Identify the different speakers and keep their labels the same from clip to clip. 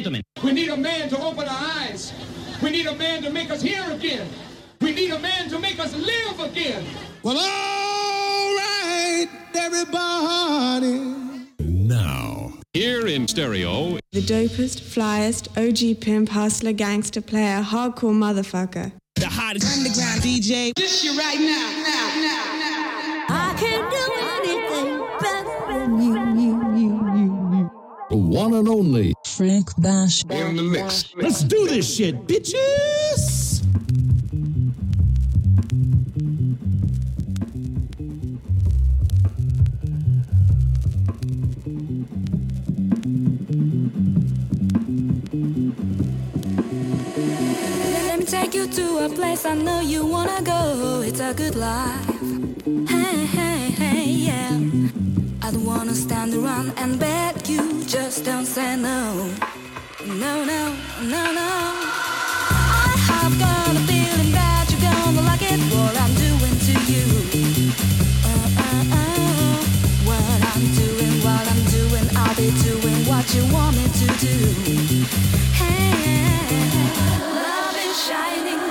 Speaker 1: gentlemen.
Speaker 2: We need a man to open our eyes. We need a man to make us hear again. We need a man to make us live again.
Speaker 3: Well, all right, everybody.
Speaker 4: Now, here in stereo,
Speaker 5: The dopest, flyest, OG pimp, hustler, gangster player, hardcore motherfucker.
Speaker 6: The hottest underground DJ.
Speaker 2: This you right now, now, now,
Speaker 4: one and only
Speaker 7: Frank Bash.
Speaker 4: in the mix.
Speaker 3: Let's do this shit, bitches.
Speaker 8: Let me take you to a place I know you wanna go. It's a good life. Wanna stand around and beg you. Just don't say no. No, no, no, no. I have got a feeling that you're gonna like it. What I'm doing to you. Uh, uh, uh. What I'm doing, what I'm doing, I'll be doing what you want me to do. Hey, love is shining,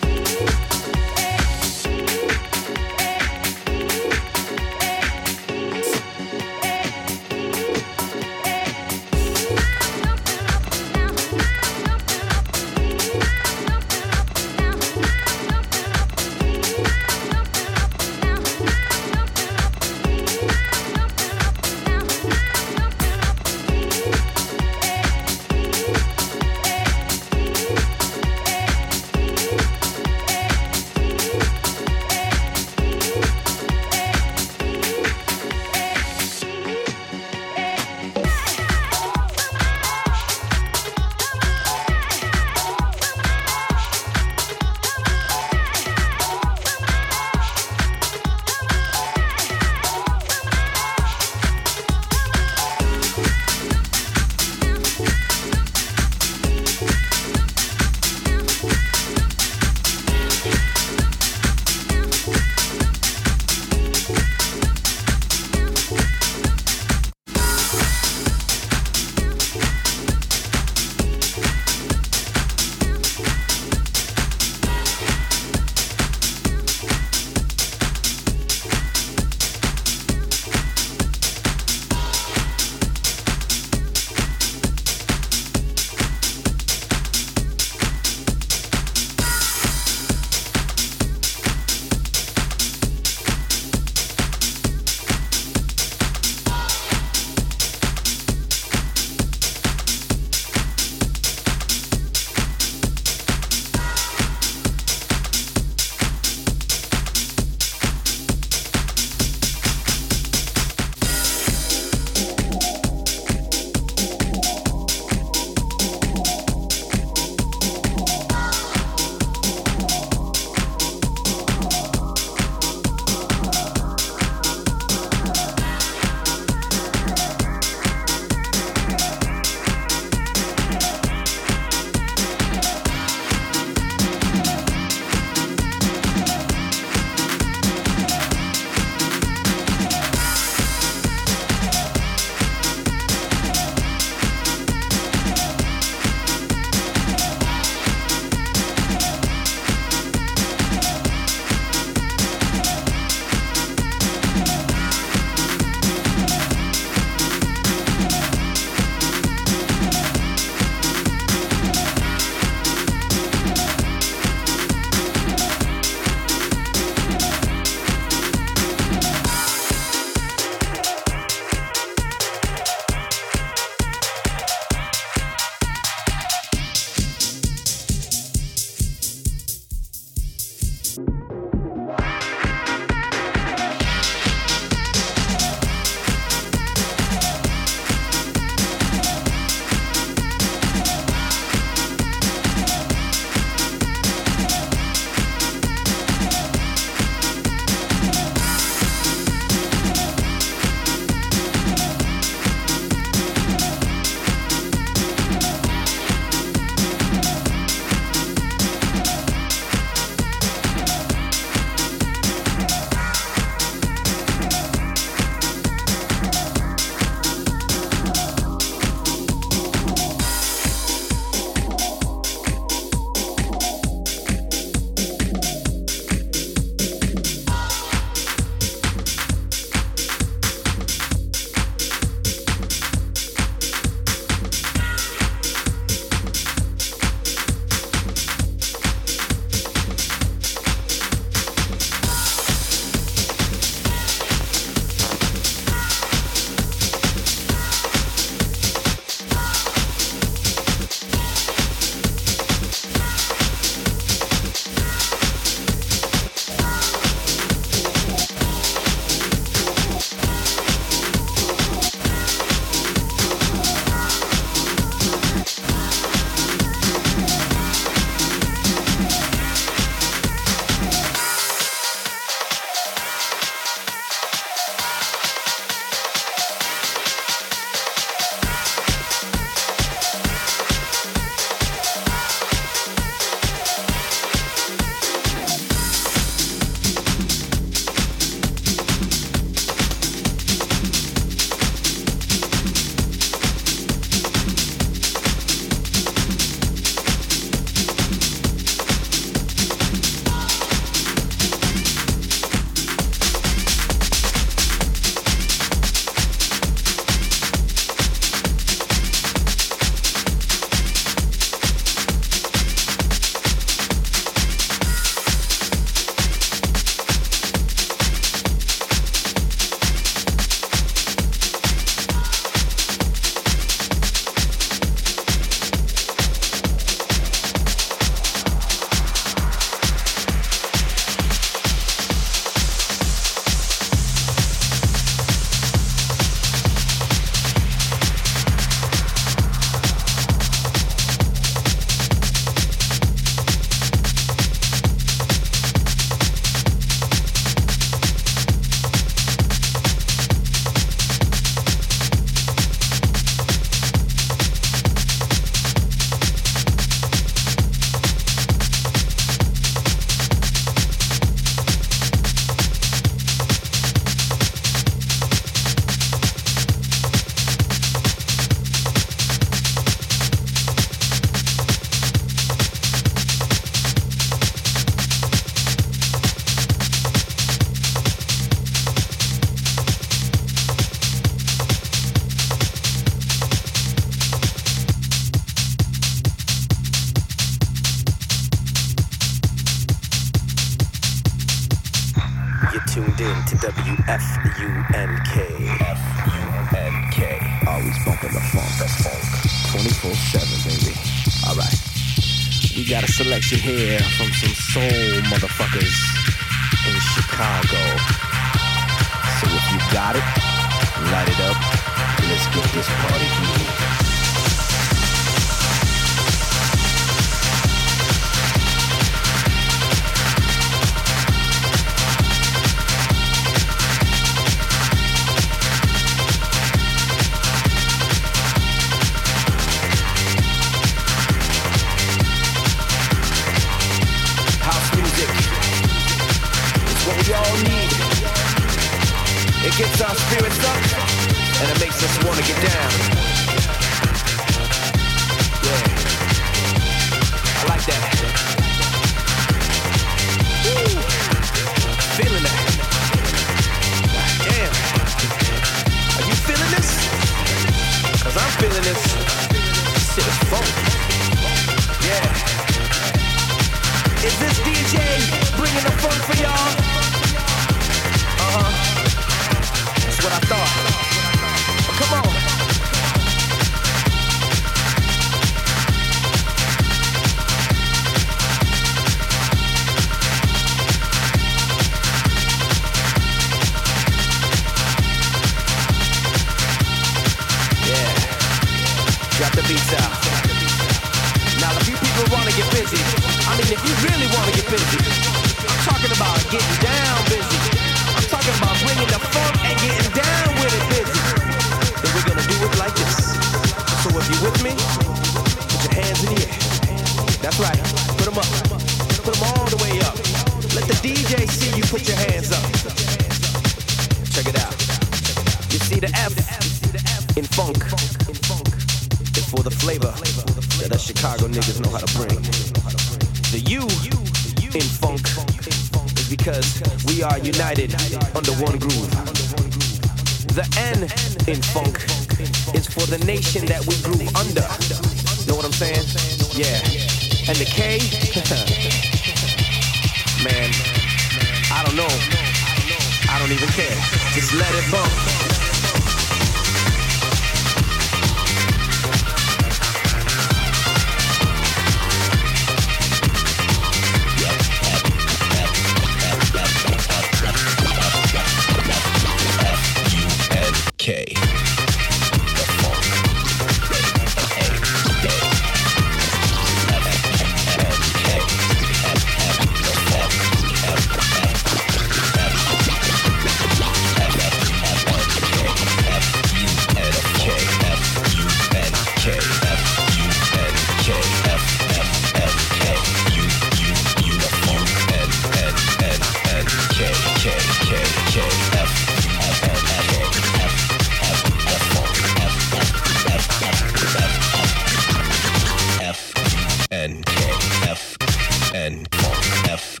Speaker 9: F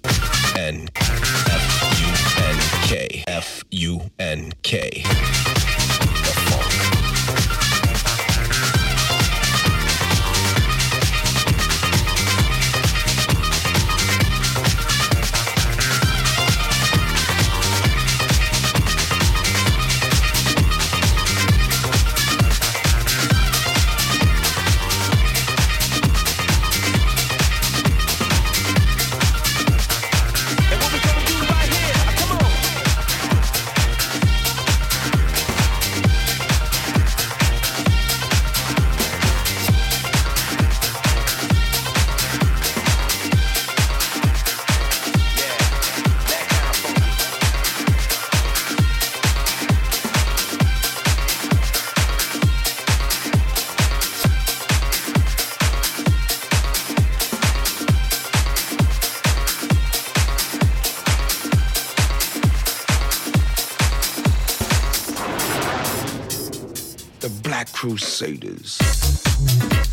Speaker 9: N F U N K F U N K.
Speaker 10: Crusaders.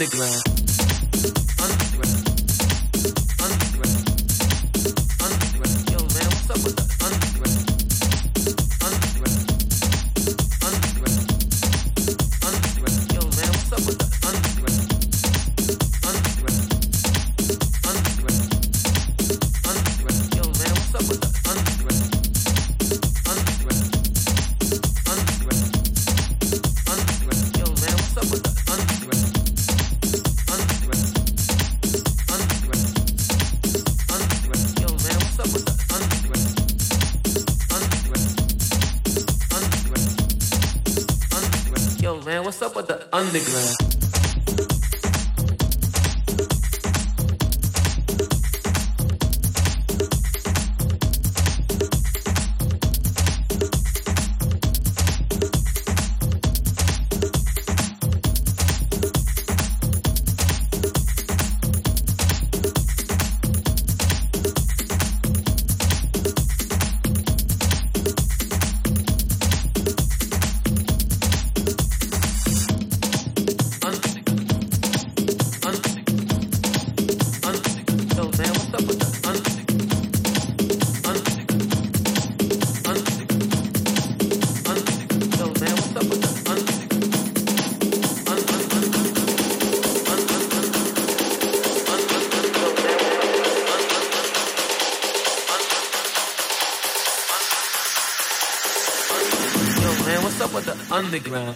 Speaker 1: Underground. Underground?